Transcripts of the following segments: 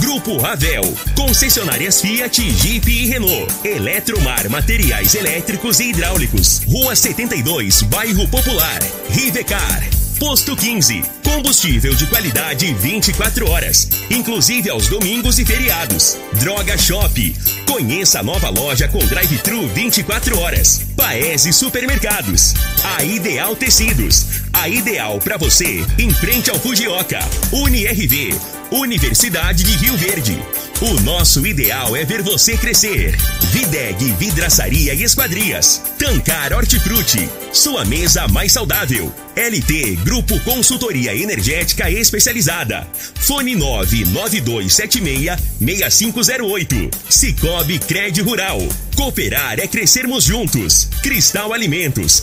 Grupo Ravel. Concessionárias Fiat, Jeep e Renault. Eletromar Materiais Elétricos e Hidráulicos. Rua 72, Bairro Popular. Rivecar. Posto 15. Combustível de qualidade 24 horas, inclusive aos domingos e feriados. Droga Shop. Conheça a nova loja com drive-thru 24 horas. Paese Supermercados. A Ideal Tecidos. A ideal para você em frente ao Fujioka. UniRV. Universidade de Rio Verde. O nosso ideal é ver você crescer. Videg Vidraçaria e Esquadrias. Tancar Hortifruti. Sua mesa mais saudável. LT Grupo Consultoria Energética Especializada. Fone 99276-6508. Cicobi Cred Rural. Cooperar é crescermos juntos. Cristal Alimentos.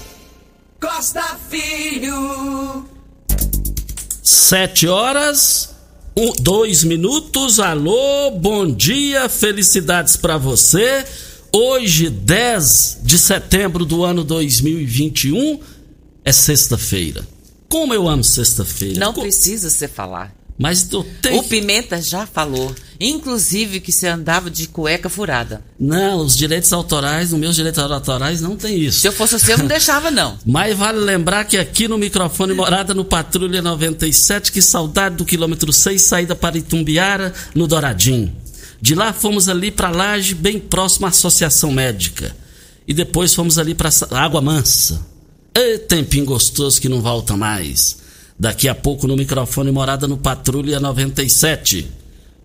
Costa Filho. Sete horas, um, dois minutos. Alô, bom dia, felicidades para você. Hoje, 10 de setembro do ano 2021, é sexta-feira. Como eu amo sexta-feira. Não Co- precisa você falar. Mas tenho. O Pimenta já falou. Inclusive que você andava de cueca furada. Não, os direitos autorais, os meus direitos autorais não tem isso. Se eu fosse você, eu não deixava, não. Mas vale lembrar que aqui no microfone Morada no Patrulha 97, que saudade do quilômetro 6, saída para Itumbiara, no Douradinho. De lá fomos ali para Laje, bem próximo à Associação Médica. E depois fomos ali para Água Mansa. E tempinho gostoso que não volta mais. Daqui a pouco no microfone Morada no Patrulha 97.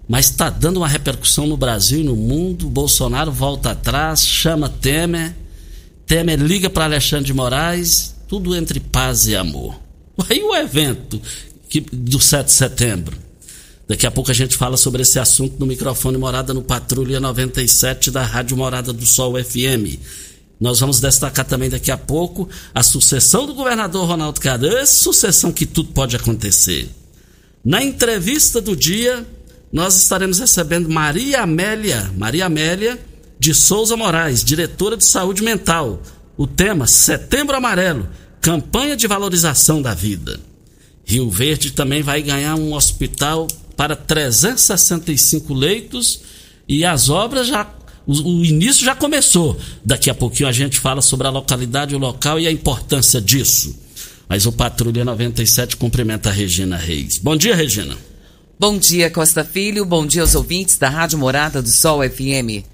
Mas está dando uma repercussão no Brasil e no mundo. Bolsonaro volta atrás, chama Temer. Temer liga para Alexandre de Moraes, tudo entre paz e amor. Aí o evento que, do 7 de setembro. Daqui a pouco a gente fala sobre esse assunto no microfone Morada no Patrulha 97 da Rádio Morada do Sol FM. Nós vamos destacar também daqui a pouco a sucessão do governador Ronaldo. Essa sucessão que tudo pode acontecer. Na entrevista do dia, nós estaremos recebendo Maria Amélia, Maria Amélia de Souza Moraes, diretora de saúde mental. O tema Setembro Amarelo, campanha de valorização da vida. Rio Verde também vai ganhar um hospital para 365 leitos e as obras já o, início já começou. Daqui a pouquinho a gente fala sobre a localidade, o local e a importância disso. Mas o Patrulha 97 cumprimenta a Regina Reis. Bom dia, Regina. Bom dia, Costa Filho. Bom dia aos ouvintes da Rádio Morada do Sol FM.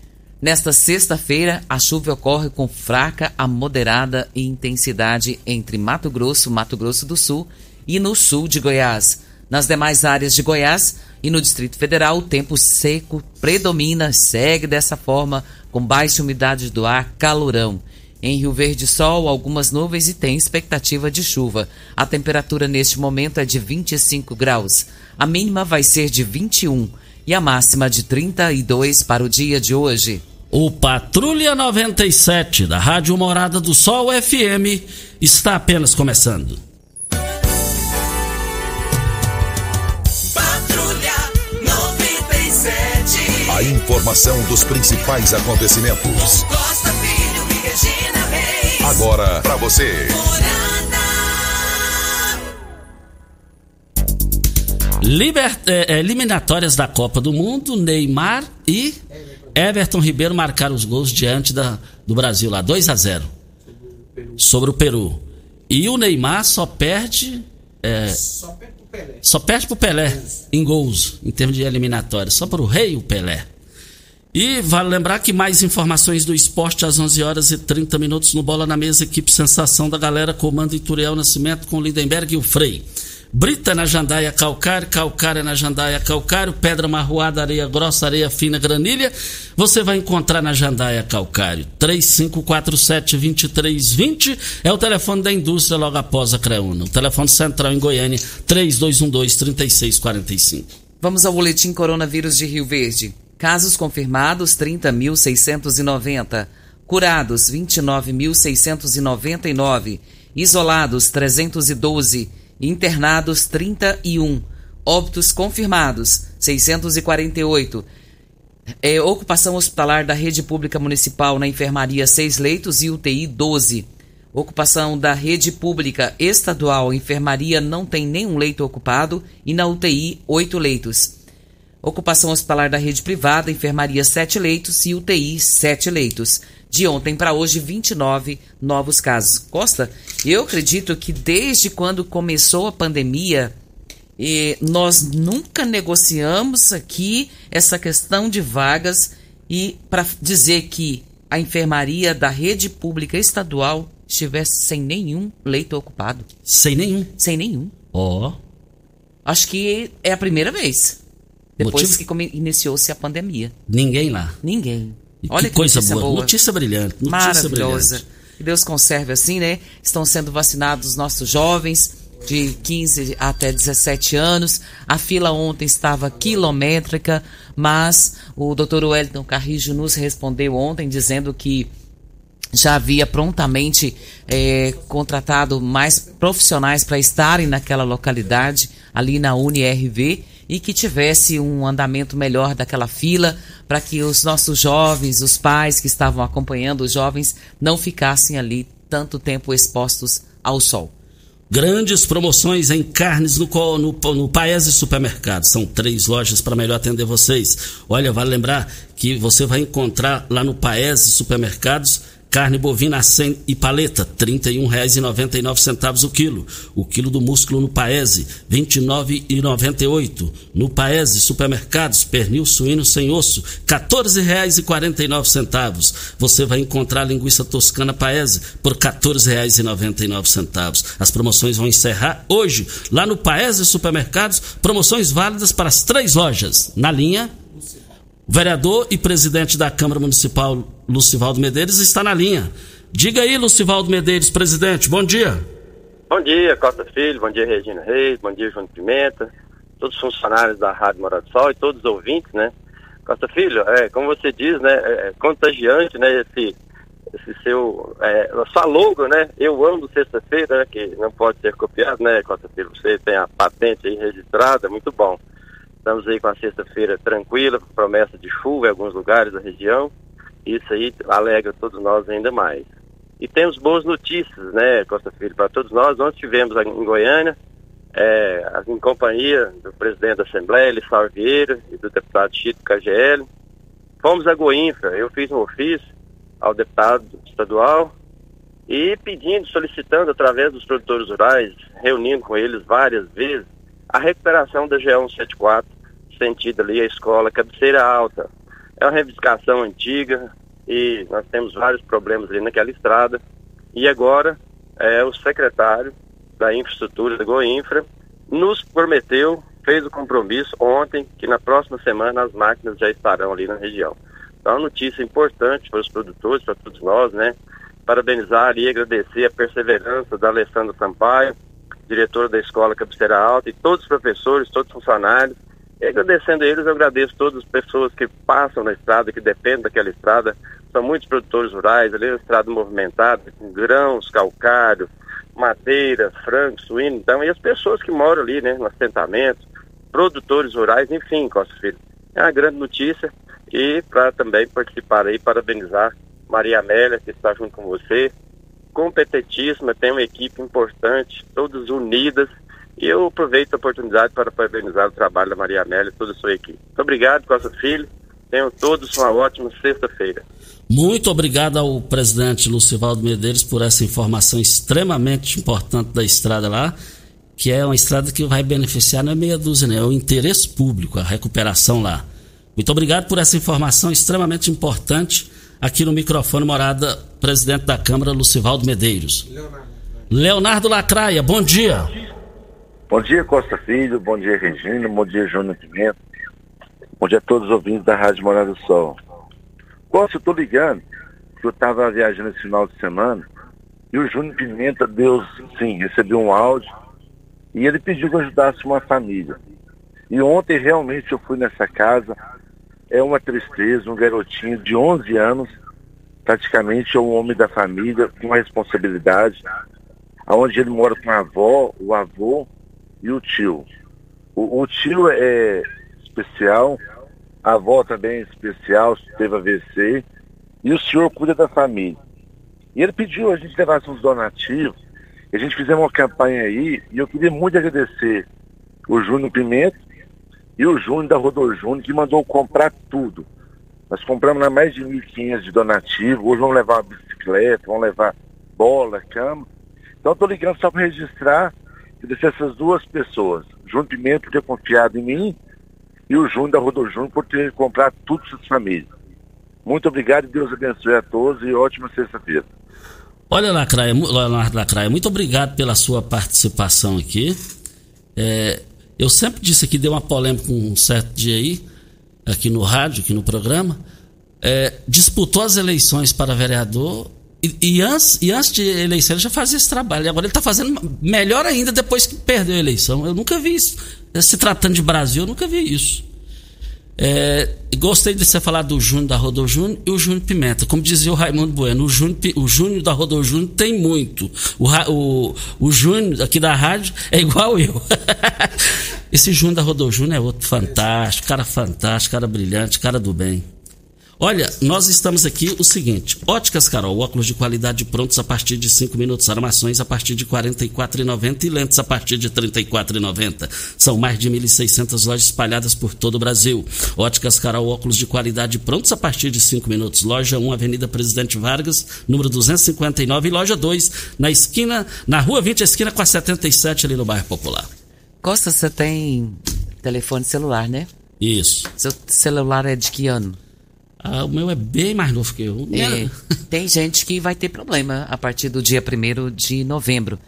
Nesta sexta-feira, a chuva ocorre com fraca a moderada intensidade entre Mato Grosso, Mato Grosso do Sul e no sul de Goiás. Nas demais áreas de Goiás e no Distrito Federal, o tempo seco predomina, segue dessa forma, com baixa umidade do ar, calorão. Em Rio Verde, sol, algumas nuvens e tem expectativa de chuva. A temperatura neste momento é de 25 graus. A mínima vai ser de 21 e a máxima de 32 para o dia de hoje. O Patrulha 97 da Rádio Morada do Sol FM está apenas começando. A informação dos principais acontecimentos. Costa Filho e Regina Reis. Agora para você. Liber- eh, eh, eliminatórias da Copa do Mundo, Neymar e Everton Ribeiro marcaram os gols diante da, do Brasil lá, 2 a 0 sobre o Peru. E o Neymar só perde. eh, só perde pro Pelé em gols, em termos de eliminatórias. Só para o rei o Pelé. E vale lembrar que mais informações do esporte às 11 horas e 30 minutos no Bola na Mesa, equipe Sensação da Galera, comando Ituriel Nascimento com o Lindenberg e o Frei. Brita na jandaia calcário, calcária na jandaia calcário, pedra marroada, areia grossa, areia fina, granilha. Você vai encontrar na jandaia calcário. 3547-2320 é o telefone da indústria logo após a Creuna. O telefone central em Goiânia, 3212-3645. Vamos ao boletim coronavírus de Rio Verde. Casos confirmados 30.690. Curados 29.699. Isolados 312. Internados 31. Óbitos confirmados 648. É, ocupação hospitalar da rede pública municipal na enfermaria 6 leitos e UTI 12. Ocupação da rede pública estadual, enfermaria não tem nenhum leito ocupado e na UTI 8 leitos. Ocupação hospitalar da rede privada, enfermaria 7 leitos e UTI 7 leitos. De ontem para hoje, 29 novos casos. Costa, eu acredito que desde quando começou a pandemia, eh, nós nunca negociamos aqui essa questão de vagas e para dizer que a enfermaria da rede pública estadual estivesse sem nenhum leito ocupado. Sem nenhum. Sem nenhum. Ó. Oh. Acho que é a primeira vez. Depois Motivo? que iniciou-se a pandemia. Ninguém lá. Ninguém. Olha que, que coisa boa. boa. Notícia brilhante. Notícia Maravilhosa. Brilhante. Que Deus conserve assim, né? Estão sendo vacinados os nossos jovens de 15 até 17 anos. A fila ontem estava quilométrica, mas o doutor Wellington Carrijo nos respondeu ontem dizendo que já havia prontamente é, contratado mais profissionais para estarem naquela localidade, ali na UniRV, e que tivesse um andamento melhor daquela fila, para que os nossos jovens, os pais que estavam acompanhando os jovens, não ficassem ali tanto tempo expostos ao sol. Grandes promoções em carnes no, no, no Paese Supermercado. São três lojas para melhor atender vocês. Olha, vale lembrar que você vai encontrar lá no Paese Supermercados Carne bovina acém e paleta, R$ 31,99 o quilo. O quilo do músculo no Paese, R$ 29,98. No Paese, supermercados, pernil suíno sem osso, R$ 14,49. Você vai encontrar linguiça toscana Paese por R$ 14,99. As promoções vão encerrar hoje, lá no Paese Supermercados, promoções válidas para as três lojas. Na linha vereador e presidente da Câmara Municipal, Lucivaldo Medeiros, está na linha. Diga aí, Lucivaldo Medeiros, presidente, bom dia. Bom dia, Costa Filho, bom dia, Regina Reis, bom dia, João Pimenta, todos os funcionários da Rádio Morado do Sol e todos os ouvintes, né? Costa Filho, é, como você diz, né, é, é contagiante, né, esse, esse seu, é, sua logo, né, eu amo sexta-feira, né, que não pode ser copiado, né, Costa Filho, você tem a patente aí registrada, muito bom. Estamos aí com a sexta-feira tranquila, promessa de chuva em alguns lugares da região. Isso aí alegra todos nós ainda mais. E temos boas notícias, né, Costa Filho, para todos nós. Ontem estivemos em Goiânia, é, em companhia do presidente da Assembleia, Lissau Vieira, e do deputado Chico KGL. Fomos a Goinfra, eu fiz um ofício ao deputado estadual e pedindo, solicitando através dos produtores rurais, reunindo com eles várias vezes, a recuperação da G174, sentido ali a escola Cabeceira Alta. É uma reivindicação antiga e nós temos vários problemas ali naquela estrada. E agora é, o secretário da infraestrutura da Goinfra nos prometeu, fez o compromisso ontem, que na próxima semana as máquinas já estarão ali na região. Então, é uma notícia importante para os produtores, para todos nós, né? Parabenizar e agradecer a perseverança da Alessandra Sampaio, diretor da escola Cabeceira Alta e todos os professores, todos os funcionários. E agradecendo a eles, eu agradeço todas as pessoas que passam na estrada, que dependem daquela estrada. São muitos produtores rurais, ali é uma estrada movimentada, com grãos, calcário, madeira, frango, suíno. Então, e as pessoas que moram ali, né, no assentamento, produtores rurais, enfim, Costa Filho. É uma grande notícia e para também participar aí, parabenizar Maria Amélia, que está junto com você, competentíssima, tem uma equipe importante, todas unidas. E eu aproveito a oportunidade para parabenizar o trabalho da Maria Amélia e toda a sua equipe. Muito obrigado, Costa Filho. Tenham todos uma ótima sexta-feira. Muito obrigado ao presidente Lucivaldo Medeiros por essa informação extremamente importante da estrada lá, que é uma estrada que vai beneficiar, não é meia dúzia, né? É o interesse público, a recuperação lá. Muito obrigado por essa informação extremamente importante aqui no microfone morada, presidente da Câmara, Lucivaldo Medeiros. Leonardo. Lacraia, bom dia. Bom dia, Costa Filho, bom dia, Regina, bom dia, Júnior Pimenta, bom dia a todos os ouvintes da Rádio Morada do Sol. Costa, eu tô ligando, que eu estava viajando esse final de semana, e o Júnior Pimenta deu, sim, recebeu um áudio, e ele pediu que eu ajudasse uma família. E ontem realmente eu fui nessa casa, é uma tristeza, um garotinho de 11 anos, praticamente é o homem da família, com uma responsabilidade, aonde ele mora com a avó, o avô e o tio. O, o tio é especial, a avó também é especial, teve AVC, e o senhor cuida da família. E ele pediu a gente levasse uns donativos, e a gente fizemos uma campanha aí, e eu queria muito agradecer o Júnior Pimenta e o Júnior da Rodor Júnior, que mandou comprar tudo. Nós compramos mais de 1.500 de donativo, hoje vamos levar bicicleta, vamos levar bola, cama. Então estou ligando só para registrar e deixar essas duas pessoas, Júnior Pimenta por ter confiado em mim e o Júnior da Rodor Júnior por ter comprado tudo suas famílias. Muito obrigado e Deus abençoe a todos e ótima sexta-feira. Olha, Lacraia, Leonardo Lacraia, muito obrigado pela sua participação aqui. É, eu sempre disse que deu uma polêmica um certo dia aí, aqui no rádio, aqui no programa. É, disputou as eleições para vereador e, e, antes, e antes de eleição ele já fazia esse trabalho. Agora ele está fazendo melhor ainda depois que perdeu a eleição. Eu nunca vi isso. Se tratando de Brasil, eu nunca vi isso. É, gostei de você falar do Júnior da Rodor Júnior e o Júnior Pimenta. Como dizia o Raimundo Bueno, o Júnior, o Júnior da Rodor Júnior tem muito. O, o, o Júnior aqui da rádio é igual eu. Esse Júnior da Rodor Júnior é outro fantástico, cara fantástico, cara brilhante, cara do bem. Olha, nós estamos aqui o seguinte: Óticas Carol, óculos de qualidade prontos a partir de 5 minutos, armações a partir de R$ 44,90 e lentes a partir de R$ 34,90. São mais de 1.600 lojas espalhadas por todo o Brasil. Óticas Carol, óculos de qualidade prontos a partir de 5 minutos. Loja 1, Avenida Presidente Vargas, número 259 e loja 2, na esquina, na Rua 20, esquina com a 77 ali no bairro Popular. Costa, você tem telefone celular, né? Isso. Seu celular é de que ano? Ah, o meu é bem mais novo que eu. É, tem gente que vai ter problema a partir do dia 1 de novembro.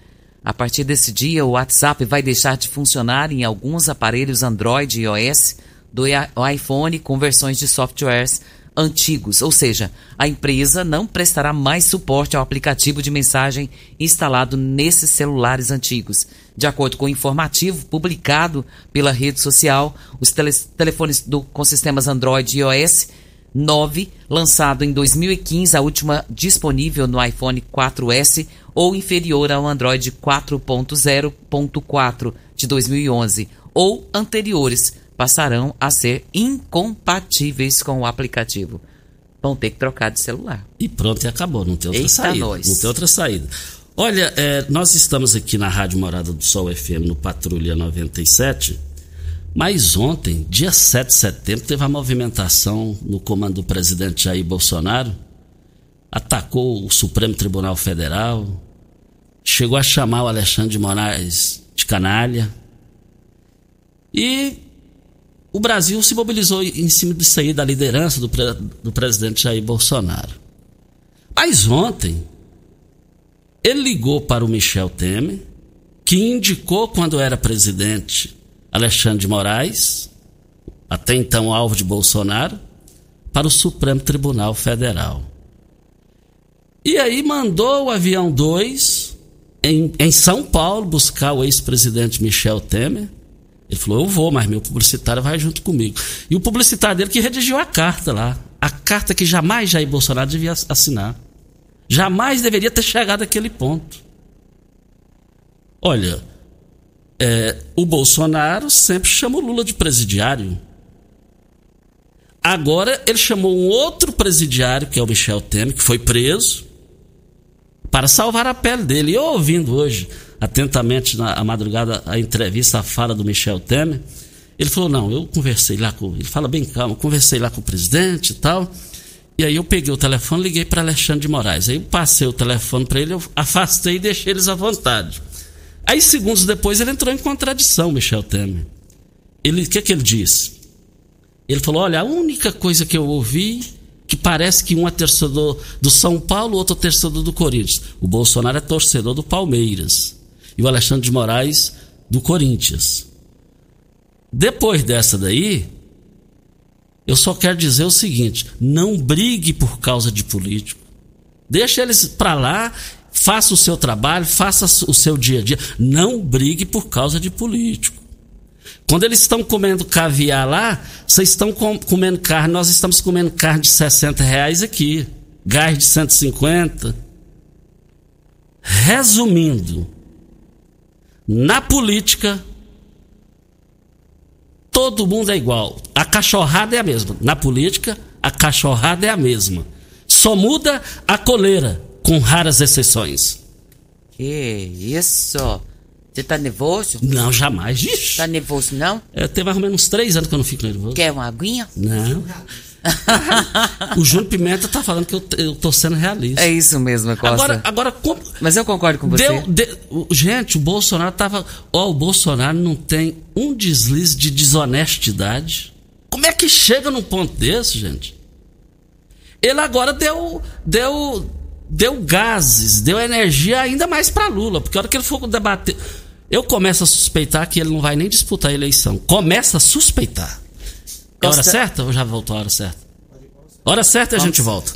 A partir desse dia, o WhatsApp vai deixar de funcionar em alguns aparelhos Android e iOS do iPhone com versões de softwares antigos, ou seja, a empresa não prestará mais suporte ao aplicativo de mensagem instalado nesses celulares antigos. De acordo com o informativo publicado pela rede social, os telefones do, com sistemas Android e iOS 9, lançado em 2015, a última disponível no iPhone 4S ou inferior ao Android 4.0.4 de 2011 ou anteriores, passarão a ser incompatíveis com o aplicativo. Vão ter que trocar de celular. E pronto, e acabou. Não tem outra Eita saída. nós. Não tem outra saída. Olha, é, nós estamos aqui na Rádio Morada do Sol FM no Patrulha 97 mas ontem, dia 7 de setembro, teve a movimentação no comando do presidente Jair Bolsonaro, atacou o Supremo Tribunal Federal, chegou a chamar o Alexandre de Moraes de canalha. E o Brasil se mobilizou em cima disso aí, da liderança do, do presidente Jair Bolsonaro. Mas ontem, ele ligou para o Michel Temer, que indicou quando era presidente Alexandre de Moraes, até então alvo de Bolsonaro, para o Supremo Tribunal Federal. E aí mandou o avião 2 em, em São Paulo buscar o ex-presidente Michel Temer. Ele falou: Eu vou, mas meu publicitário vai junto comigo. E o publicitário dele que redigiu a carta lá. A carta que jamais Jair Bolsonaro devia assinar. Jamais deveria ter chegado àquele ponto. Olha, é, o Bolsonaro sempre chamou Lula de presidiário. Agora ele chamou um outro presidiário, que é o Michel Temer, que foi preso, para salvar a pele dele. E eu ouvindo hoje, atentamente na madrugada, a entrevista, a fala do Michel Temer, ele falou: Não, eu conversei lá com. Ele fala bem calmo, conversei lá com o presidente e tal. E aí eu peguei o telefone liguei para Alexandre de Moraes. Aí eu passei o telefone para ele, eu afastei e deixei eles à vontade. Aí, segundos depois, ele entrou em contradição, Michel Temer. Ele, o que, que ele disse? Ele falou: olha, a única coisa que eu ouvi que parece que um é torcedor do São Paulo, outro é torcedor do Corinthians. O Bolsonaro é torcedor do Palmeiras. E o Alexandre de Moraes do Corinthians. Depois dessa daí, eu só quero dizer o seguinte: não brigue por causa de político. Deixa eles para lá, faça o seu trabalho, faça o seu dia a dia. Não brigue por causa de político. Quando eles estão comendo caviar lá, vocês estão com, comendo carne, nós estamos comendo carne de 60 reais aqui, gás de 150. Resumindo, na política, todo mundo é igual. A cachorrada é a mesma. Na política, a cachorrada é a mesma. Só muda a coleira, com raras exceções. Que isso? Você tá nervoso? Não, jamais. Ixi. Tá nervoso, não? É, tem mais ou menos três anos que eu não fico nervoso. Quer uma aguinha? Não. o Júnior Pimenta tá falando que eu, eu tô sendo realista. É isso mesmo, Costa. Agora, agora como... Mas eu concordo com você. Deu, de- o- gente, o Bolsonaro tava. Ó, o Bolsonaro não tem um deslize de desonestidade. Como é que chega num ponto desse, gente? Ele agora deu. deu. Deu gases, deu energia ainda mais pra Lula. Porque a hora que ele for debater. Eu começo a suspeitar que ele não vai nem disputar a eleição. Começa a suspeitar. É hora certa ou já voltou a hora certa? Hora certa e a gente volta.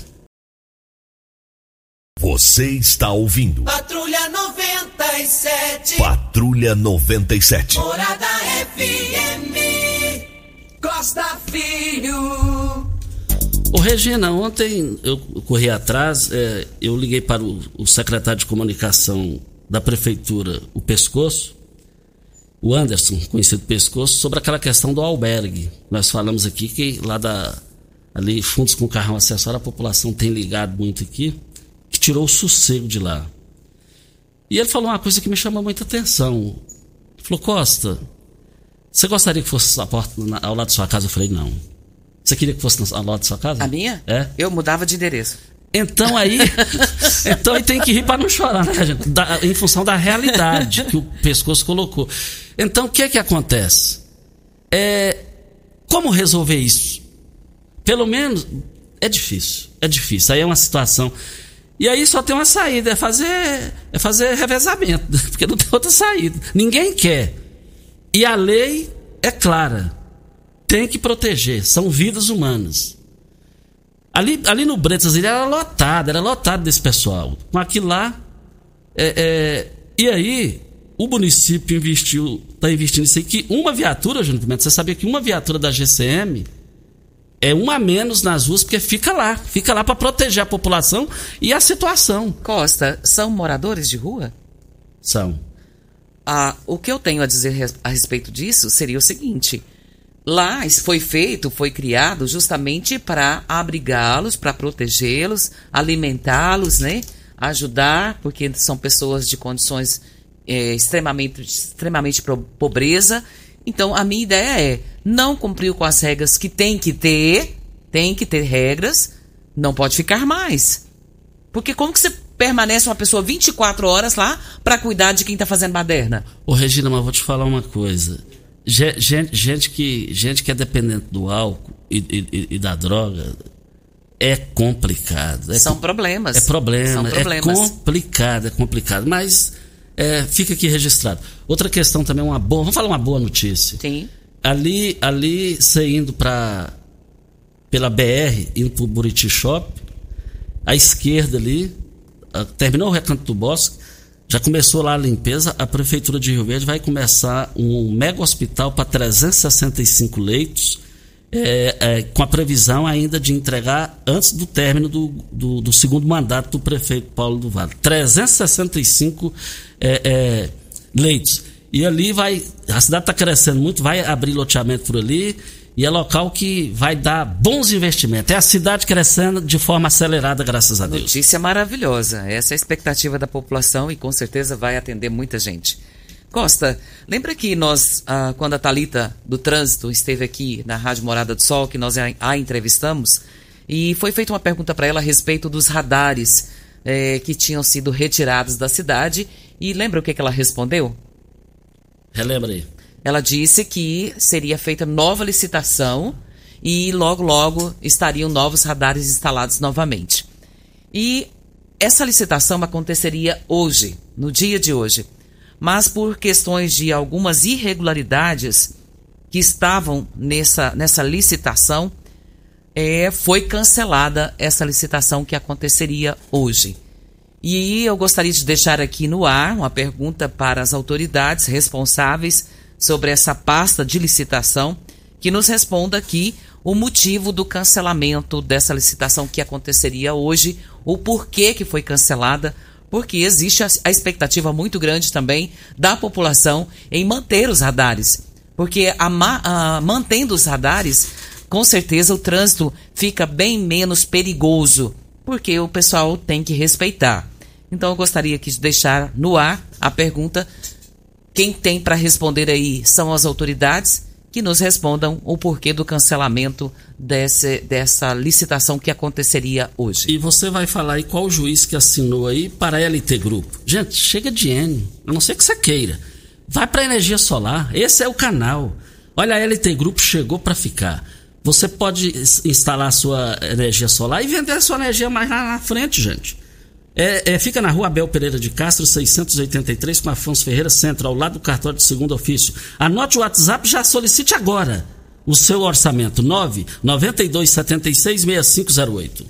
Você está ouvindo Patrulha 97. Patrulha 97. Morada FM. Costa Filho. Ô Regina, ontem eu corri atrás, é, eu liguei para o, o secretário de comunicação da prefeitura, o Pescoço, o Anderson, conhecido Pescoço, sobre aquela questão do albergue. Nós falamos aqui que lá da ali fundos com carrão acessório a população tem ligado muito aqui, que tirou o sossego de lá. E ele falou uma coisa que me chamou muita atenção. Ele falou: "Costa, você gostaria que fosse a porta ao lado da sua casa?" Eu falei: "Não." Você queria que fosse ao lado da sua casa? A minha? É. Eu mudava de endereço. Então aí, então aí tem que rir para não chorar, né, gente? Da- em função da realidade que o pescoço colocou. Então o que é que acontece? É, como resolver isso? Pelo menos é difícil, é difícil. Aí é uma situação. E aí só tem uma saída, é fazer, é fazer revezamento, porque não tem outra saída. Ninguém quer. E a lei é clara. Tem que proteger, são vidas humanas. Ali, ali no Bretas ele era lotado, era lotado desse pessoal. Com aquilo lá. é, é, e aí, o município investiu, está investindo isso aí, que uma viatura, Júnior Pimenta, você sabia que uma viatura da GCM é uma a menos nas ruas, porque fica lá, fica lá para proteger a população e a situação. Costa, são moradores de rua? São. Ah, o que eu tenho a dizer a respeito disso seria o seguinte: lá isso foi feito, foi criado justamente para abrigá-los, para protegê-los, alimentá-los, né? Ajudar, porque são pessoas de condições eh, extremamente, extremamente pobreza. Então, a minha ideia é não cumpriu com as regras que tem que ter, tem que ter regras, não pode ficar mais. Porque como que você permanece uma pessoa 24 horas lá para cuidar de quem tá fazendo baderna? Ô Regina, mas vou te falar uma coisa. Ge- Gente, gente que, gente que é dependente do álcool e, e- e da droga é complicado. É São com- problemas. É problema, São é problemas. complicado, é complicado. Mas é, fica aqui registrado. Outra questão também, uma boa. Vamos falar uma boa notícia. Sim. Ali, ali você indo para pela BR, indo pro Buriti Shop, à esquerda ali, ah, terminou o recanto do bosque, já começou lá a limpeza, a Prefeitura de Rio Verde vai começar um mega hospital para 365 leitos, é, é, com a previsão ainda de entregar antes do término do, do, do segundo mandato do prefeito Paulo do Vale. 365 é, é, leitos. E ali vai. A cidade está crescendo muito, vai abrir loteamento por ali. E é local que vai dar bons investimentos. É a cidade crescendo de forma acelerada, graças a Deus. Notícia maravilhosa. Essa é a expectativa da população e com certeza vai atender muita gente. Costa, lembra que nós, ah, quando a Talita do Trânsito esteve aqui na Rádio Morada do Sol, que nós a, entrevistamos, e foi feita uma pergunta para ela a respeito dos radares eh, que tinham sido retirados da cidade. E lembra o que, que ela respondeu? Relembra aí. Ela disse que seria feita nova licitação e logo, logo estariam novos radares instalados novamente. E essa licitação aconteceria hoje, no dia de hoje, mas por questões de algumas irregularidades que estavam nessa, nessa licitação, é, foi cancelada essa licitação que aconteceria hoje. E eu gostaria de deixar aqui no ar uma pergunta para as autoridades responsáveis sobre essa pasta de licitação, que nos responda aqui o motivo do cancelamento dessa licitação que aconteceria hoje, o porquê que foi cancelada, porque existe a expectativa muito grande também da população em manter os radares. Porque a, a, mantendo os radares, com certeza o trânsito fica bem menos perigoso, porque o pessoal tem que respeitar. Então eu gostaria de deixar no ar a pergunta: quem tem para responder aí são as autoridades que nos respondam o porquê do cancelamento desse, dessa licitação que aconteceria hoje. E você vai falar aí qual juiz que assinou aí para a LT Grupo. Gente, chega de N, a não ser que você queira. Vai para energia solar, esse é o canal. Olha, a LT Grupo chegou para ficar. Você pode instalar sua energia solar e vender sua energia mais lá na frente, gente. É, é, fica na rua Abel Pereira de Castro, 683, com Afonso Ferreira Centro, ao lado do cartório de segundo ofício. Anote o WhatsApp já solicite agora o seu orçamento. 992766508.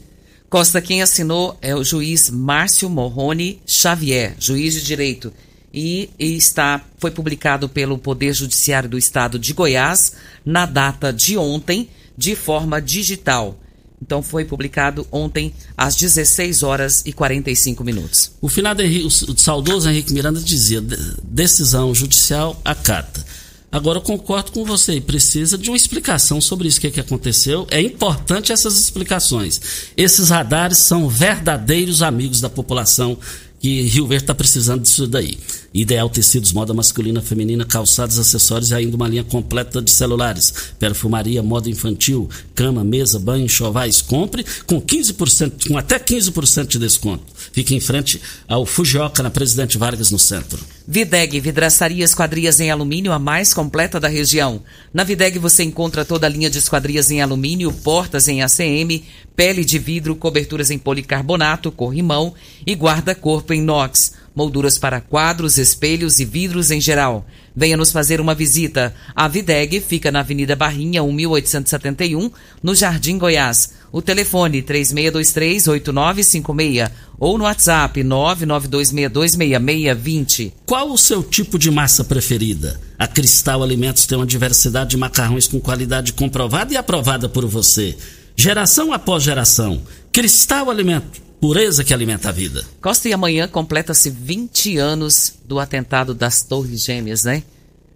Costa, quem assinou é o juiz Márcio Morrone Xavier, juiz de direito. E, e está foi publicado pelo Poder Judiciário do Estado de Goiás na data de ontem, de forma digital. Então foi publicado ontem às 16 horas e 45 minutos. O finado Henrique, o saudoso Henrique Miranda dizia: decisão judicial acata. Agora eu concordo com você, precisa de uma explicação sobre isso, o que, que aconteceu. É importante essas explicações. Esses radares são verdadeiros amigos da população que Rio Verde está precisando disso daí. Ideal Tecidos, moda masculina, feminina, calçados, acessórios e ainda uma linha completa de celulares. Perfumaria, moda infantil, cama, mesa, banho, enxovais. Compre com 15%, com até 15% de desconto. Fique em frente ao Fujioka, na Presidente Vargas, no centro. Videg, vidraçaria esquadrias em alumínio, a mais completa da região. Na Videg você encontra toda a linha de esquadrias em alumínio, portas em ACM, pele de vidro, coberturas em policarbonato, corrimão e guarda-corpo em inox molduras para quadros, espelhos e vidros em geral. Venha nos fazer uma visita. A Videg fica na Avenida Barrinha, 1871, no Jardim Goiás. O telefone 3623-8956 ou no WhatsApp 992626620. Qual o seu tipo de massa preferida? A Cristal Alimentos tem uma diversidade de macarrões com qualidade comprovada e aprovada por você. Geração após geração. Cristal Alimentos Pureza que alimenta a vida. Costa e amanhã completa-se 20 anos do atentado das Torres Gêmeas, né?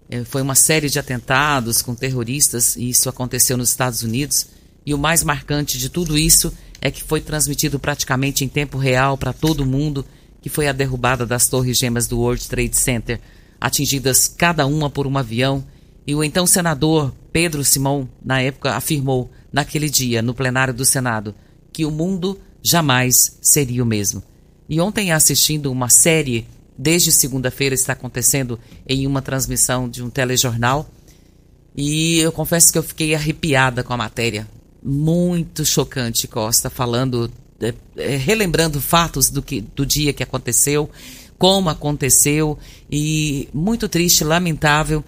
É, foi uma série de atentados com terroristas e isso aconteceu nos Estados Unidos. E o mais marcante de tudo isso é que foi transmitido praticamente em tempo real para todo mundo, que foi a derrubada das Torres Gêmeas do World Trade Center, atingidas cada uma por um avião. E o então senador Pedro Simão, na época, afirmou naquele dia, no plenário do Senado, que o mundo jamais seria o mesmo. E ontem, assistindo uma série, desde segunda-feira está acontecendo em uma transmissão de um telejornal, e eu confesso que eu fiquei arrepiada com a matéria. Muito chocante, Costa, falando, é, é, relembrando fatos do, que, do dia que aconteceu, como aconteceu, e muito triste, lamentável.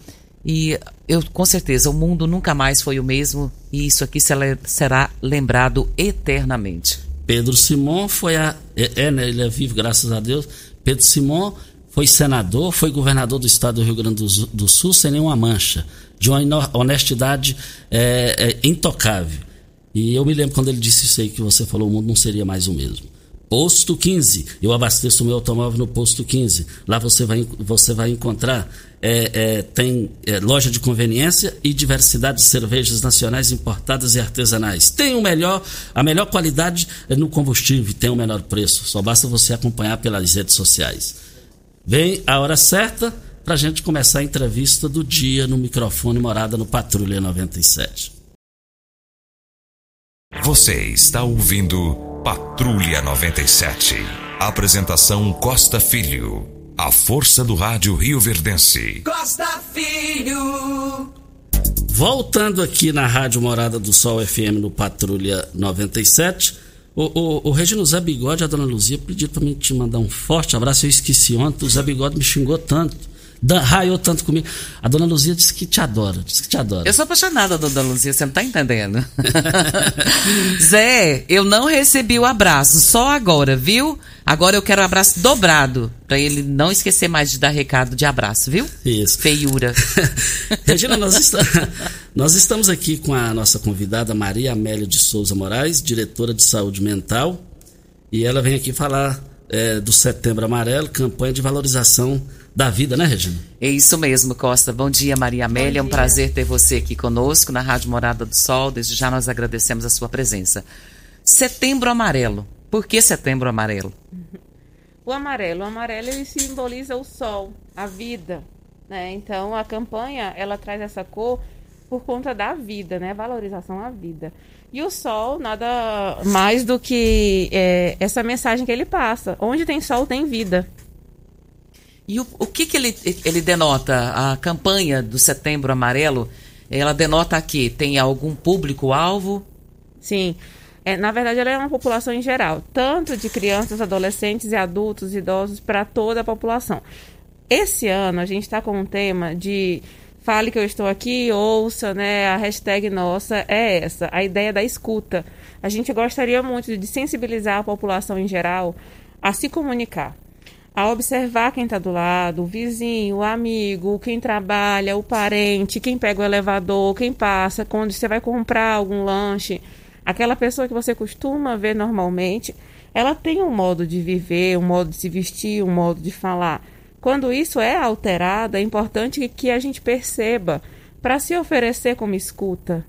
E eu, com certeza, o mundo nunca mais foi o mesmo, e isso aqui será lembrado eternamente. Pedro Simon foi a. É, é, né, ele é vivo, graças a Deus. Pedro Simon foi senador, foi governador do estado do Rio Grande do, do Sul sem nenhuma mancha, de uma honestidade é, é, intocável. E eu me lembro quando ele disse isso aí que você falou, o mundo não seria mais o mesmo. Posto 15. Eu abasteço o meu automóvel no Posto 15. Lá você vai, você vai encontrar é, é, tem é, loja de conveniência e diversidade de cervejas nacionais importadas e artesanais. Tem o melhor, a melhor qualidade no combustível, tem o menor preço. Só basta você acompanhar pelas redes sociais. Vem a hora certa para a gente começar a entrevista do dia no microfone Morada no Patrulha 97. Você está ouvindo Patrulha 97. Apresentação Costa Filho. A força do rádio Rio Verdense. Costa Filho. voltando aqui na Rádio Morada do Sol FM no Patrulha 97. O, o, o Regino Zé Bigode, a dona Luzia, pediu para mim te mandar um forte abraço. Eu esqueci ontem, o Zé Bigode me xingou tanto da, raiou tanto comigo. A dona Luzia disse que te adora, disse que te adora. Eu sou apaixonada, dona Luzia, você não tá entendendo. Zé, eu não recebi o abraço, só agora, viu? Agora eu quero um abraço dobrado, para ele não esquecer mais de dar recado de abraço, viu? Isso. Feiura. Regina, nós, está, nós estamos aqui com a nossa convidada Maria Amélia de Souza Moraes, diretora de saúde mental, e ela vem aqui falar é, do Setembro Amarelo, campanha de valorização da vida, né, Regina? É isso mesmo, Costa. Bom dia, Maria Amélia. É um prazer ter você aqui conosco na Rádio Morada do Sol. Desde já nós agradecemos a sua presença. Setembro Amarelo. Por que Setembro Amarelo? O amarelo, o amarelo ele simboliza o sol, a vida, né? Então a campanha ela traz essa cor por conta da vida, né? Valorização à vida. E o sol nada mais do que é, essa mensagem que ele passa. Onde tem sol tem vida. E o, o que, que ele, ele denota? A campanha do Setembro Amarelo, ela denota que tem algum público-alvo? Sim. É, na verdade, ela é uma população em geral, tanto de crianças, adolescentes e adultos, idosos, para toda a população. Esse ano a gente está com um tema de fale que eu estou aqui, ouça, né? A hashtag nossa é essa, a ideia da escuta. A gente gostaria muito de sensibilizar a população em geral a se comunicar a observar quem está do lado, o vizinho, o amigo, quem trabalha, o parente, quem pega o elevador, quem passa, quando você vai comprar algum lanche, aquela pessoa que você costuma ver normalmente, ela tem um modo de viver, um modo de se vestir, um modo de falar. Quando isso é alterado, é importante que a gente perceba para se oferecer como escuta.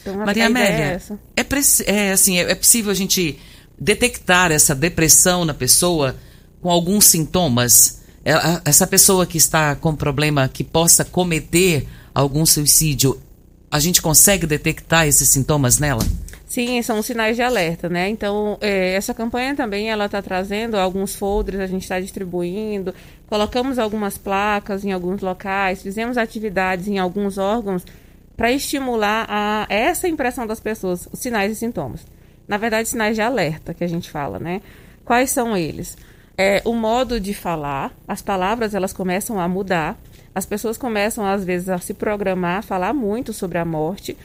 Então, Maria Amélia, é, é, é, assim, é, é possível a gente detectar essa depressão na pessoa? com alguns sintomas, é, essa pessoa que está com problema que possa cometer algum suicídio, a gente consegue detectar esses sintomas nela? Sim, são sinais de alerta, né? Então, é, essa campanha também ela está trazendo alguns folders, a gente está distribuindo, colocamos algumas placas em alguns locais, fizemos atividades em alguns órgãos para estimular a essa impressão das pessoas, os sinais e sintomas. Na verdade, sinais de alerta que a gente fala, né? Quais são eles? é, o modo de falar, as palavras elas começam a mudar, as pessoas começam às vezes a se programar, a falar muito sobre a morte,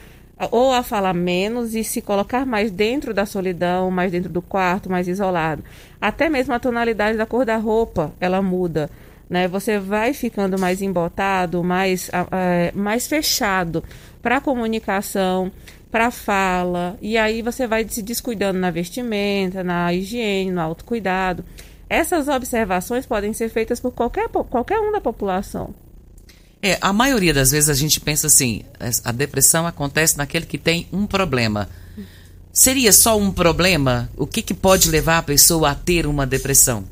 ou a falar menos e se colocar mais dentro da solidão, mais dentro do quarto, mais isolado. Até mesmo a tonalidade da cor da roupa, ela muda. Né? Você vai ficando mais embotado, mais, é, mais fechado para a comunicação, para a fala, e aí você vai se descuidando na vestimenta, na higiene, no autocuidado. Essas observações podem ser feitas por qualquer, qualquer um da população. É, a maioria das vezes a gente pensa assim, a depressão acontece naquele que tem um problema. Seria só um problema? O que, que pode levar a pessoa a ter uma depressão?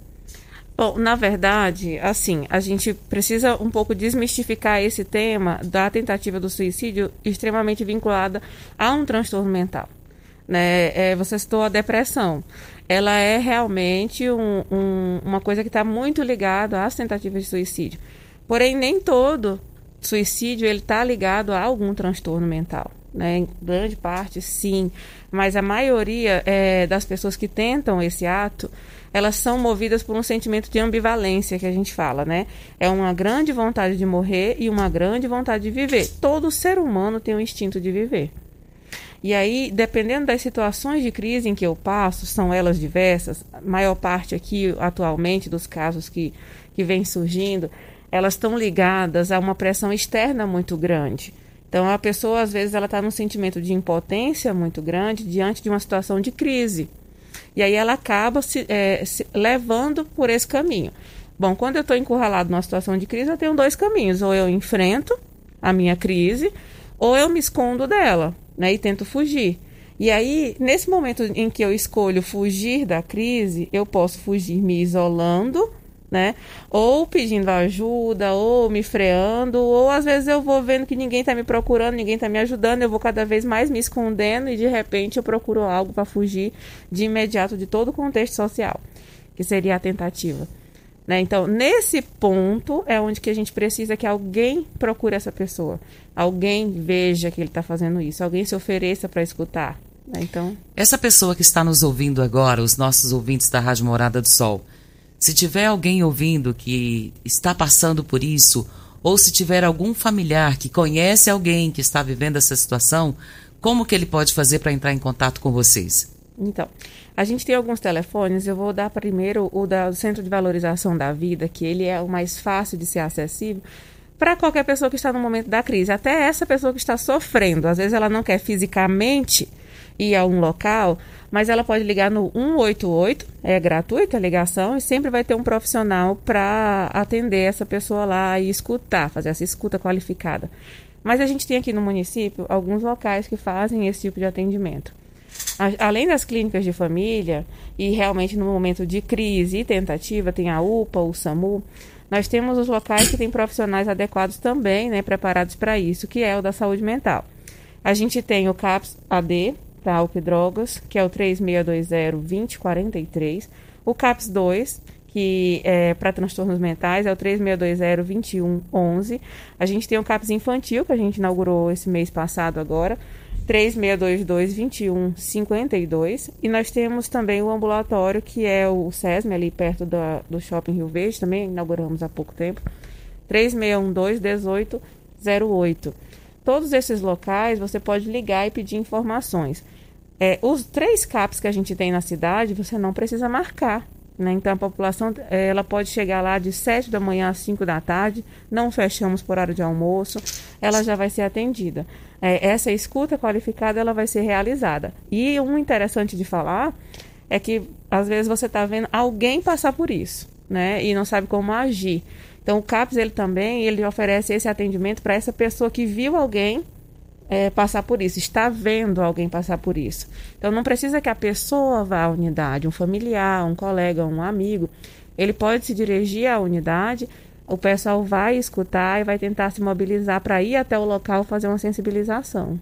Bom, na verdade, assim, a gente precisa um pouco desmistificar esse tema da tentativa do suicídio extremamente vinculada a um transtorno mental. Né? É, você citou a depressão ela é realmente um, um, uma coisa que está muito ligada às tentativas de suicídio. Porém, nem todo suicídio ele está ligado a algum transtorno mental. Né? Em grande parte, sim. Mas a maioria é, das pessoas que tentam esse ato, elas são movidas por um sentimento de ambivalência que a gente fala, né? É uma grande vontade de morrer e uma grande vontade de viver. Todo ser humano tem um instinto de viver. E aí, dependendo das situações de crise em que eu passo, são elas diversas, a maior parte aqui atualmente dos casos que, que vem surgindo, elas estão ligadas a uma pressão externa muito grande. Então, a pessoa, às vezes, ela está num sentimento de impotência muito grande diante de uma situação de crise. E aí ela acaba se, é, se levando por esse caminho. Bom, quando eu estou encurralado numa situação de crise, eu tenho dois caminhos. Ou eu enfrento a minha crise, ou eu me escondo dela né, e tento fugir. E aí, nesse momento em que eu escolho fugir da crise, eu posso fugir me isolando, né? Ou pedindo ajuda, ou me freando, ou às vezes eu vou vendo que ninguém está me procurando, ninguém está me ajudando, eu vou cada vez mais me escondendo e de repente eu procuro algo para fugir de imediato de todo o contexto social, que seria a tentativa. Né? Então, nesse ponto é onde que a gente precisa que alguém procure essa pessoa. Alguém veja que ele está fazendo isso. Alguém se ofereça para escutar. Né? Então... Essa pessoa que está nos ouvindo agora, os nossos ouvintes da Rádio Morada do Sol, se tiver alguém ouvindo que está passando por isso, ou se tiver algum familiar que conhece alguém que está vivendo essa situação, como que ele pode fazer para entrar em contato com vocês? Então, a gente tem alguns telefones, eu vou dar primeiro o da, do Centro de Valorização da Vida, que ele é o mais fácil de ser acessível para qualquer pessoa que está no momento da crise, até essa pessoa que está sofrendo. Às vezes ela não quer fisicamente ir a um local, mas ela pode ligar no 188, é gratuita a ligação, e sempre vai ter um profissional para atender essa pessoa lá e escutar, fazer essa escuta qualificada. Mas a gente tem aqui no município alguns locais que fazem esse tipo de atendimento além das clínicas de família, e realmente no momento de crise e tentativa, tem a UPA, o SAMU, nós temos os locais que têm profissionais adequados também, né, preparados para isso, que é o da saúde mental. A gente tem o CAPS AD, para álcool e drogas, que é o 3620-2043. O CAPS 2, que é para transtornos mentais, é o 3620-2111. A gente tem o CAPS infantil, que a gente inaugurou esse mês passado agora, 3622-2152. E nós temos também o ambulatório, que é o SESM, ali perto da, do Shopping Rio Verde, também inauguramos há pouco tempo, 3612-1808. Todos esses locais você pode ligar e pedir informações. É, os três CAPs que a gente tem na cidade, você não precisa marcar. Né? Então a população ela pode chegar lá de 7 da manhã às 5 da tarde, não fechamos por hora de almoço, ela já vai ser atendida. É, essa escuta qualificada ela vai ser realizada. E um interessante de falar é que às vezes você está vendo alguém passar por isso, né? E não sabe como agir. Então o CAPS ele também ele oferece esse atendimento para essa pessoa que viu alguém é, passar por isso, está vendo alguém passar por isso. Então não precisa que a pessoa vá à unidade, um familiar, um colega, um amigo. Ele pode se dirigir à unidade, o pessoal vai escutar e vai tentar se mobilizar para ir até o local fazer uma sensibilização.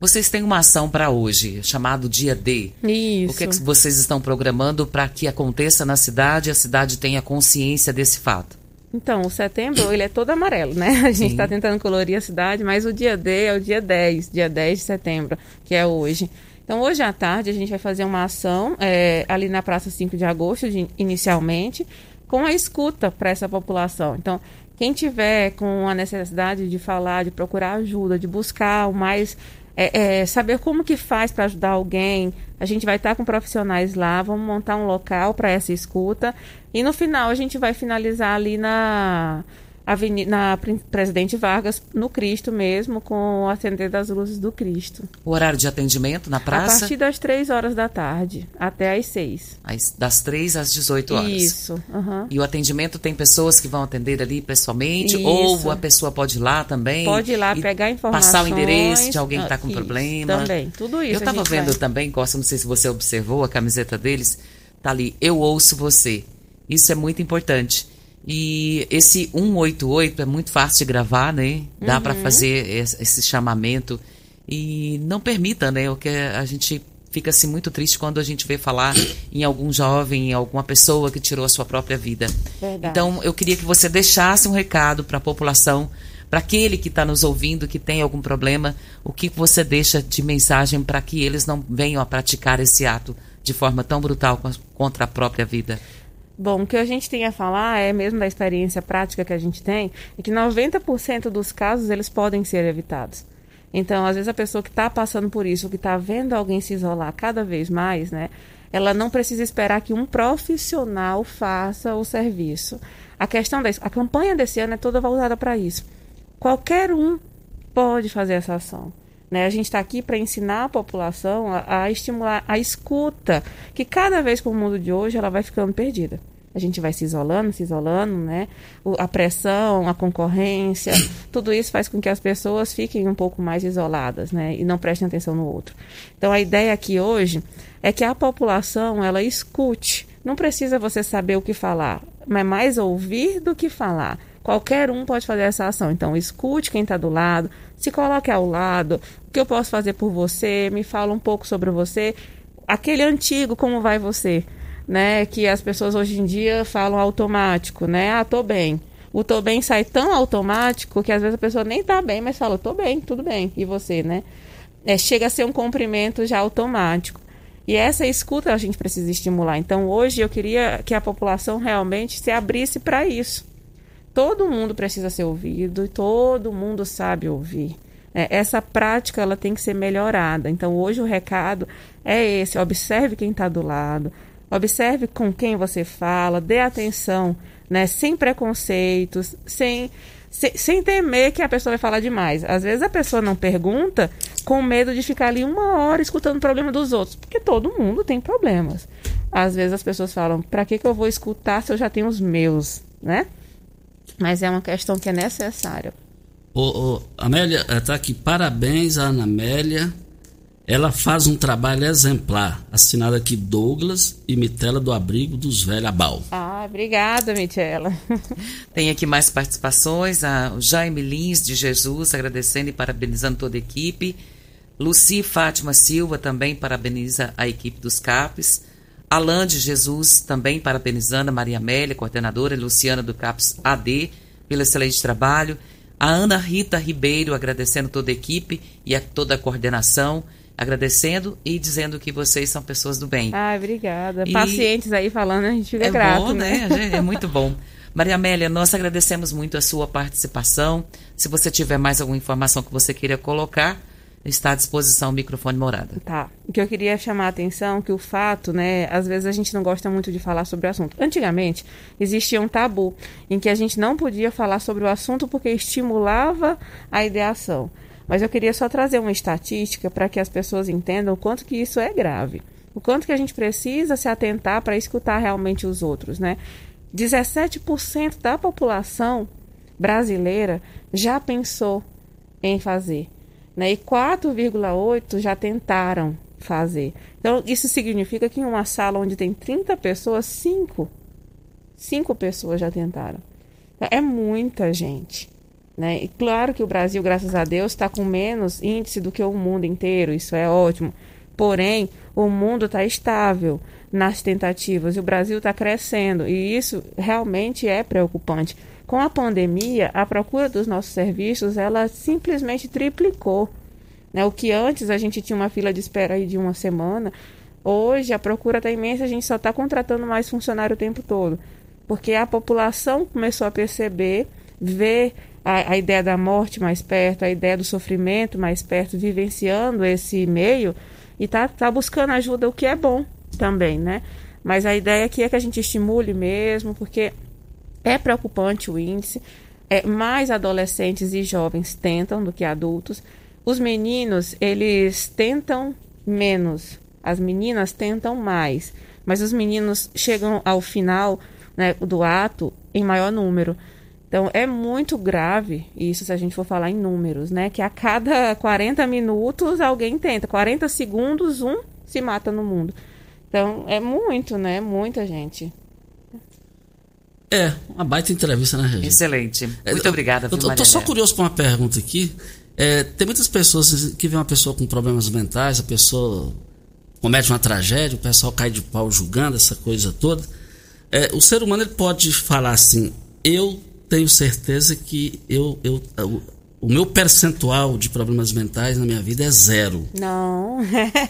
Vocês têm uma ação para hoje, chamado Dia D. Isso. O que, é que vocês estão programando para que aconteça na cidade e a cidade tenha consciência desse fato? Então, o setembro, ele é todo amarelo, né? A gente está tentando colorir a cidade, mas o dia D é o dia 10, dia 10 de setembro, que é hoje. Então, hoje à tarde, a gente vai fazer uma ação é, ali na Praça 5 de Agosto, de, inicialmente, com a escuta para essa população. Então, quem tiver com a necessidade de falar, de procurar ajuda, de buscar o mais é, é, saber como que faz para ajudar alguém. A gente vai estar tá com profissionais lá, vamos montar um local para essa escuta e no final a gente vai finalizar ali na Avenida, na Presidente Vargas, no Cristo mesmo, com o acender das luzes do Cristo. O horário de atendimento na praça? A partir das 3 horas da tarde, até às 6. Das 3 às 18 horas. Isso. Uhum. E o atendimento tem pessoas que vão atender ali pessoalmente? Isso. Ou a pessoa pode ir lá também? Pode ir lá pegar informações. Passar o endereço de alguém que está com isso, problema? Também, tudo isso. Eu estava vendo vai. também, Costa, não sei se você observou a camiseta deles, tá ali, eu ouço você. Isso é muito importante. E esse 188 é muito fácil de gravar, né? Dá uhum. para fazer esse chamamento. E não permita, né? O que a gente fica assim muito triste quando a gente vê falar em algum jovem, em alguma pessoa que tirou a sua própria vida. Verdade. Então, eu queria que você deixasse um recado para a população, para aquele que está nos ouvindo, que tem algum problema, o que você deixa de mensagem para que eles não venham a praticar esse ato de forma tão brutal contra a própria vida. Bom, o que a gente tem a falar é mesmo da experiência prática que a gente tem, é que 90% dos casos eles podem ser evitados. Então, às vezes a pessoa que está passando por isso, que está vendo alguém se isolar cada vez mais, né? Ela não precisa esperar que um profissional faça o serviço. A questão da a campanha desse ano é toda voltada para isso. Qualquer um pode fazer essa ação. Né? A gente está aqui para ensinar a população a, a, estimular a escuta, que cada vez com o mundo de hoje ela vai ficando perdida a gente vai se isolando, se isolando, né? O, a pressão, a concorrência, tudo isso faz com que as pessoas fiquem um pouco mais isoladas, né? E não prestem atenção no outro. Então a ideia aqui hoje é que a população ela escute. Não precisa você saber o que falar, mas mais ouvir do que falar. Qualquer um pode fazer essa ação. Então escute quem está do lado, se coloque ao lado. O que eu posso fazer por você? Me fala um pouco sobre você. Aquele antigo, como vai você? né, que as pessoas hoje em dia falam automático, né? Ah, tô bem. O tô bem sai tão automático que às vezes a pessoa nem tá bem, mas fala, tô bem, tudo bem. E você, né? É, chega a ser um cumprimento já automático. E essa escuta a gente precisa estimular. Então, hoje eu queria que a população realmente se abrisse para isso. Todo mundo precisa ser ouvido e todo mundo sabe ouvir. É, essa prática ela tem que ser melhorada. Então, hoje o recado é esse: observe quem está do lado, observe com quem você fala, dê atenção, né, sem preconceitos, sem sem, sem temer que a pessoa vai falar demais. Às vezes a pessoa não pergunta com medo de ficar ali uma hora escutando o problema dos outros, porque todo mundo tem problemas. Às vezes as pessoas falam: para que, que eu vou escutar se eu já tenho os meus, né? Mas é uma questão que é necessária. Ô, ô, Amélia, está aqui. Parabéns a Ana Amélia ela faz um trabalho exemplar, assinado aqui Douglas e Mitela do Abrigo dos Velhos Abal. Ah, obrigada, Mitela. Tem aqui mais participações, a Jaime Lins de Jesus agradecendo e parabenizando toda a equipe. Luci Fátima Silva também parabeniza a equipe dos CAPES. Alain de Jesus também parabenizando a Maria Amélia, coordenadora, e Luciana do CAPES AD pelo excelente trabalho. A Ana Rita Ribeiro agradecendo toda a equipe e a toda a coordenação agradecendo e dizendo que vocês são pessoas do bem. Ah, obrigada. E Pacientes aí falando, a gente fica é grato. Bom, né? né? É muito bom. Maria Amélia, nós agradecemos muito a sua participação. Se você tiver mais alguma informação que você queira colocar, está à disposição o microfone morada. Tá. O que eu queria chamar a atenção é que o fato, né, às vezes a gente não gosta muito de falar sobre o assunto. Antigamente, existia um tabu em que a gente não podia falar sobre o assunto porque estimulava a ideação. Mas eu queria só trazer uma estatística para que as pessoas entendam o quanto que isso é grave. O quanto que a gente precisa se atentar para escutar realmente os outros, né? 17% da população brasileira já pensou em fazer, né? E 4,8 já tentaram fazer. Então, isso significa que em uma sala onde tem 30 pessoas, 5 5 pessoas já tentaram. É muita gente. Né? E claro que o Brasil, graças a Deus, está com menos índice do que o mundo inteiro, isso é ótimo. Porém, o mundo está estável nas tentativas e o Brasil está crescendo, e isso realmente é preocupante. Com a pandemia, a procura dos nossos serviços ela simplesmente triplicou. Né? O que antes a gente tinha uma fila de espera aí de uma semana, hoje a procura está imensa, a gente só está contratando mais funcionário o tempo todo. Porque a população começou a perceber, ver a, a, ideia da morte mais perto, a ideia do sofrimento mais perto, vivenciando esse meio e tá, tá buscando ajuda, o que é bom também, né? Mas a ideia aqui é que a gente estimule mesmo, porque é preocupante o índice. É, mais adolescentes e jovens tentam do que adultos. Os meninos, eles tentam menos. As meninas tentam mais. Mas os meninos chegam ao final né, do ato em maior número. Então é muito grave isso se a gente for falar em números, né? Que a cada 40 minutos alguém tenta, 40 segundos um se mata no mundo. Então é muito, né? Muita gente. É, uma baita entrevista, né, Regina? Excelente. É, muito obrigada. Eu, eu tô só curioso com uma pergunta aqui. É, tem muitas pessoas que vê uma pessoa com problemas mentais, a pessoa comete uma tragédia, o pessoal cai de pau julgando essa coisa toda. É, o ser humano ele pode falar assim: eu tenho certeza que eu, eu, o, o meu percentual de problemas mentais na minha vida é zero. Não.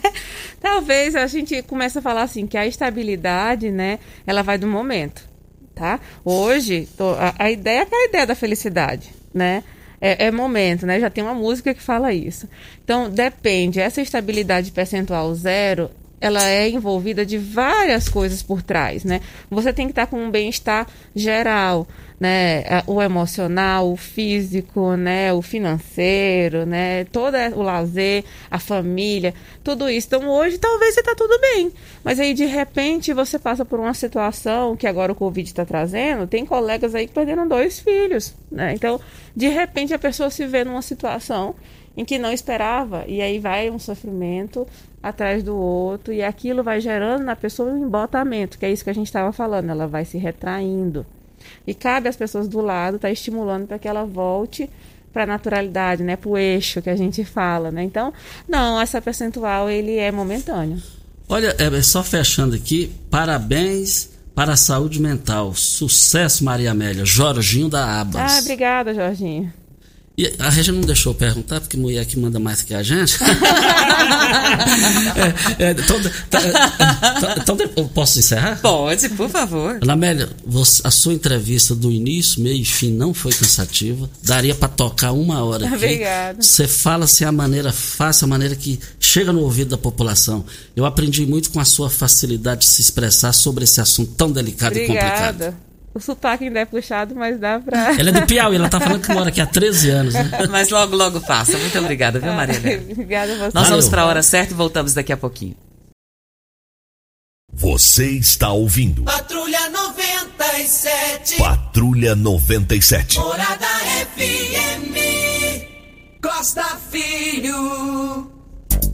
Talvez a gente comece a falar assim que a estabilidade, né, ela vai do momento, tá? Hoje, tô, a, a, ideia é a ideia da felicidade, né? É, é, momento, né? Já tem uma música que fala isso. Então, depende. Essa estabilidade percentual zero, ela é envolvida de várias coisas por trás, né? Você tem que estar com um bem-estar geral né, o emocional, o físico, né, o financeiro, né, todo o lazer, a família, tudo isso. Então hoje talvez você está tudo bem, mas aí de repente você passa por uma situação que agora o Covid está trazendo, tem colegas aí que perderam dois filhos, né? Então de repente a pessoa se vê numa situação em que não esperava e aí vai um sofrimento atrás do outro e aquilo vai gerando na pessoa um embotamento, que é isso que a gente estava falando, ela vai se retraindo. E cabe às pessoas do lado estar tá estimulando para que ela volte para a naturalidade, né, para o eixo que a gente fala, né? Então, não, essa percentual ele é momentâneo. Olha, é, só fechando aqui, parabéns para a saúde mental. Sucesso, Maria Amélia. Jorginho da Abas. Ah, obrigada, Jorginho. E a Regina não deixou perguntar, porque mulher que manda mais que a gente. é, é, então, então, então, posso encerrar? Pode, por favor. Lamélia, você, a sua entrevista do início, meio e fim não foi cansativa. Daria para tocar uma hora aqui. Obrigada. Você fala assim a maneira fácil, a maneira que chega no ouvido da população. Eu aprendi muito com a sua facilidade de se expressar sobre esse assunto tão delicado Obrigada. e complicado. O sotaque ainda é puxado, mas dá pra. Ela é do Piauí, ela tá falando que mora aqui há 13 anos, né? Mas logo, logo passa. Muito obrigada, viu, Maria? obrigada a você. Nós Valeu. vamos para a hora certa e voltamos daqui a pouquinho. Você está ouvindo Patrulha 97. Patrulha 97. Morada FM. Costa Filho.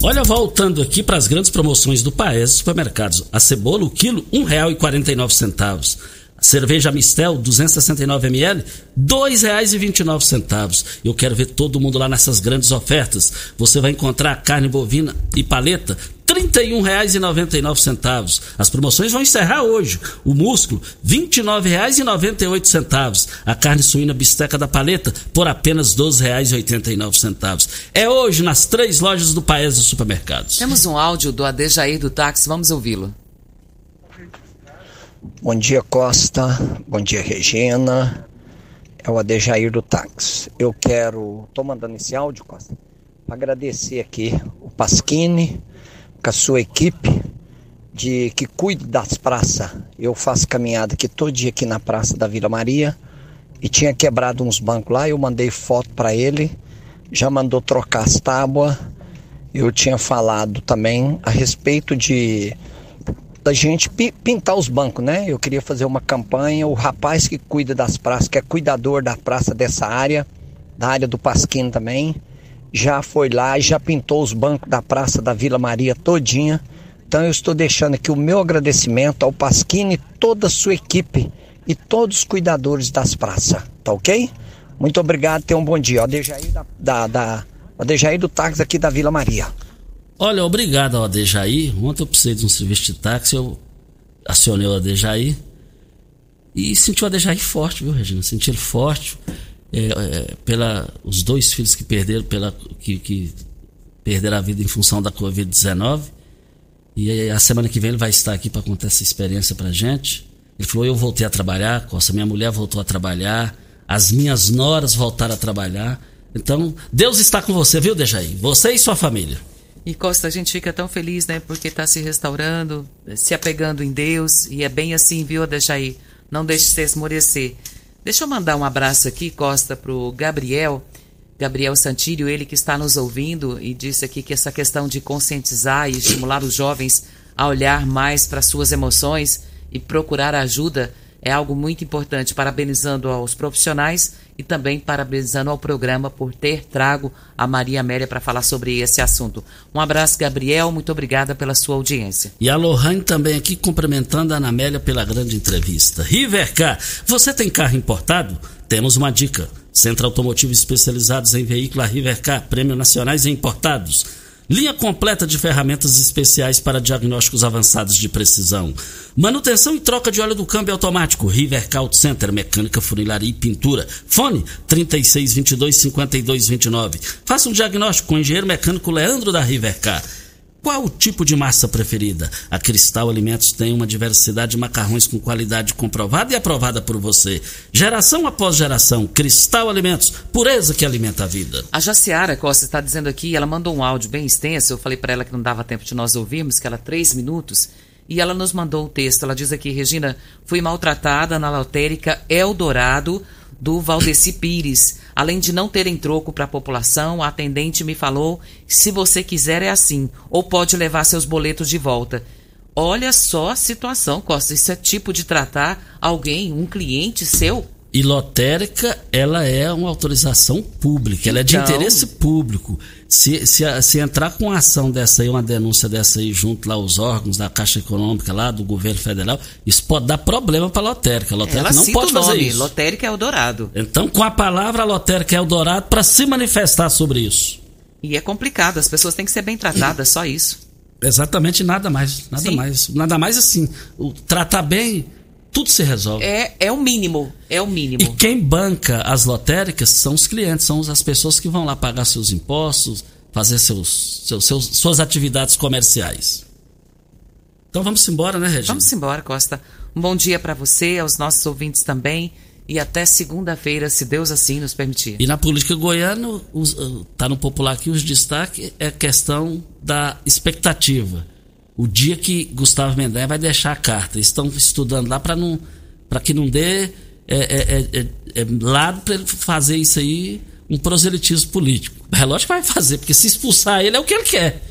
Olha, voltando aqui para as grandes promoções do Paes Supermercados. A cebola, o quilo, R$ 1,49. Cerveja Mistel, 269ml, R$ 2,29. Eu quero ver todo mundo lá nessas grandes ofertas. Você vai encontrar carne bovina e paleta, R$ 31,99. As promoções vão encerrar hoje. O músculo, R$ 29,98. A carne suína bisteca da paleta, por apenas R$ 12,89. É hoje nas três lojas do Paes dos Supermercados. Temos um áudio do Adejaí do táxi, vamos ouvi-lo. Bom dia, Costa. Bom dia, Regina. É o Adejair do Táxi. Eu quero. Tô mandando esse áudio, Costa, para agradecer aqui o Pasquini, com a sua equipe, de que cuide das praças. Eu faço caminhada aqui todo dia aqui na Praça da Vila Maria e tinha quebrado uns bancos lá. Eu mandei foto para ele, já mandou trocar as tábuas. Eu tinha falado também a respeito de da gente pi- pintar os bancos, né? Eu queria fazer uma campanha. O rapaz que cuida das praças, que é cuidador da praça dessa área, da área do Pasquino também, já foi lá e já pintou os bancos da praça da Vila Maria todinha. Então eu estou deixando aqui o meu agradecimento ao Pasquini e toda a sua equipe e todos os cuidadores das praças, tá ok? Muito obrigado, tenha um bom dia. O Adejaí, da, da, da, do táxi aqui da Vila Maria. Olha, obrigado ao Adejaí. Ontem eu precisei de um serviço de táxi, eu acionei o Adejaí e senti o Adejaí forte, viu, Regina? Senti ele forte. É, é, pela os dois filhos que perderam pela que, que perderam a vida em função da Covid-19. E a semana que vem ele vai estar aqui para contar essa experiência pra gente. Ele falou: "Eu voltei a trabalhar, Costa, minha mulher voltou a trabalhar, as minhas noras voltaram a trabalhar. Então, Deus está com você, viu, Dejaí? Você e sua família." E Costa, a gente fica tão feliz, né? Porque está se restaurando, se apegando em Deus. E é bem assim, viu, Adejaí? Não deixe se esmorecer. Deixa eu mandar um abraço aqui, Costa, pro Gabriel. Gabriel Santírio, ele que está nos ouvindo e disse aqui que essa questão de conscientizar e estimular os jovens a olhar mais para suas emoções e procurar ajuda é algo muito importante. Parabenizando aos profissionais e também parabenizando ao programa por ter trago a Maria Amélia para falar sobre esse assunto. Um abraço, Gabriel. Muito obrigada pela sua audiência. E a Lohane também aqui cumprimentando a Ana Amélia pela grande entrevista. Rivercar, você tem carro importado? Temos uma dica. Centro Automotivo especializados em veículos Rivercar, prêmios nacionais e importados. Linha completa de ferramentas especiais para diagnósticos avançados de precisão. Manutenção e troca de óleo do câmbio automático. Rivercar Auto Center, mecânica, funilaria e pintura. Fone 3622-5229. Faça um diagnóstico com o engenheiro mecânico Leandro da Rivercar. Qual o tipo de massa preferida? A Cristal Alimentos tem uma diversidade de macarrões com qualidade comprovada e aprovada por você. Geração após geração, Cristal Alimentos, pureza que alimenta a vida. A Jaciara Costa está dizendo aqui, ela mandou um áudio bem extenso, eu falei para ela que não dava tempo de nós ouvirmos, que era três minutos, e ela nos mandou o texto. Ela diz aqui, Regina, fui maltratada na lotérica Eldorado do Valdeci Pires. Além de não terem troco para a população, a atendente me falou: se você quiser é assim, ou pode levar seus boletos de volta. Olha só a situação, Costa. Isso é tipo de tratar alguém, um cliente seu? E lotérica, ela é uma autorização pública, ela é de Então. interesse público. Se, se, se entrar com uma ação dessa aí, uma denúncia dessa aí, junto lá aos órgãos da Caixa Econômica, lá do governo federal, isso pode dar problema para a lotérica. A lotérica Ela não pode o fazer nome, isso. Lotérica Eldorado. Então, com a palavra, a lotérica é Eldorado para se manifestar sobre isso. E é complicado, as pessoas têm que ser bem tratadas, só isso. Exatamente, nada mais. Nada Sim. mais. Nada mais assim. O, tratar bem, tudo se resolve. É, é o mínimo. É o E mínimo. quem banca as lotéricas são os clientes, são as pessoas que vão lá pagar seus impostos, fazer seus, seus, seus- suas atividades comerciais. Então vamos embora, né, Regina? Vamos embora, Costa. Um bom dia para você, aos nossos ouvintes também. E até segunda-feira, se Deus assim nos permitir. E na política goiana, os, uh, tá no popular aqui, os destaques é a questão da expectativa. O dia que Gustavo Mendanha vai deixar a carta. Estão estudando lá para não para que não dê é, é, é, é, é, lado para ele fazer isso aí um proselitismo político. É lógico que vai fazer, porque se expulsar ele é o que ele quer.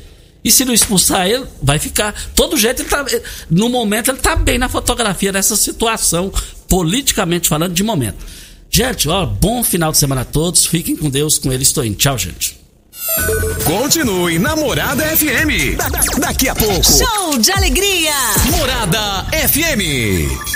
E se não expulsar ele, vai ficar. Todo jeito ele tá. No momento ele tá bem na fotografia dessa situação, politicamente falando, de momento. Gente, ó, bom final de semana a todos. Fiquem com Deus, com ele estou indo. Tchau, gente. Continue Namorada FM. Da- da- daqui a pouco. Show de alegria! Morada FM.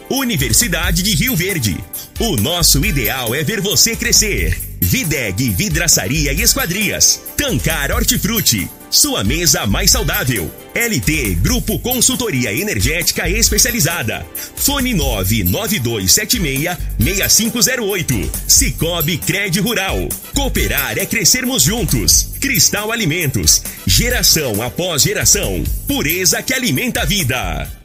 Universidade de Rio Verde. O nosso ideal é ver você crescer. Videg Vidraçaria e Esquadrias. Tancar Hortifruti. Sua mesa mais saudável. LT Grupo Consultoria Energética Especializada. Fone 99276-6508. Cicobi Cred Rural. Cooperar é crescermos juntos. Cristal Alimentos. Geração após geração. Pureza que alimenta a vida.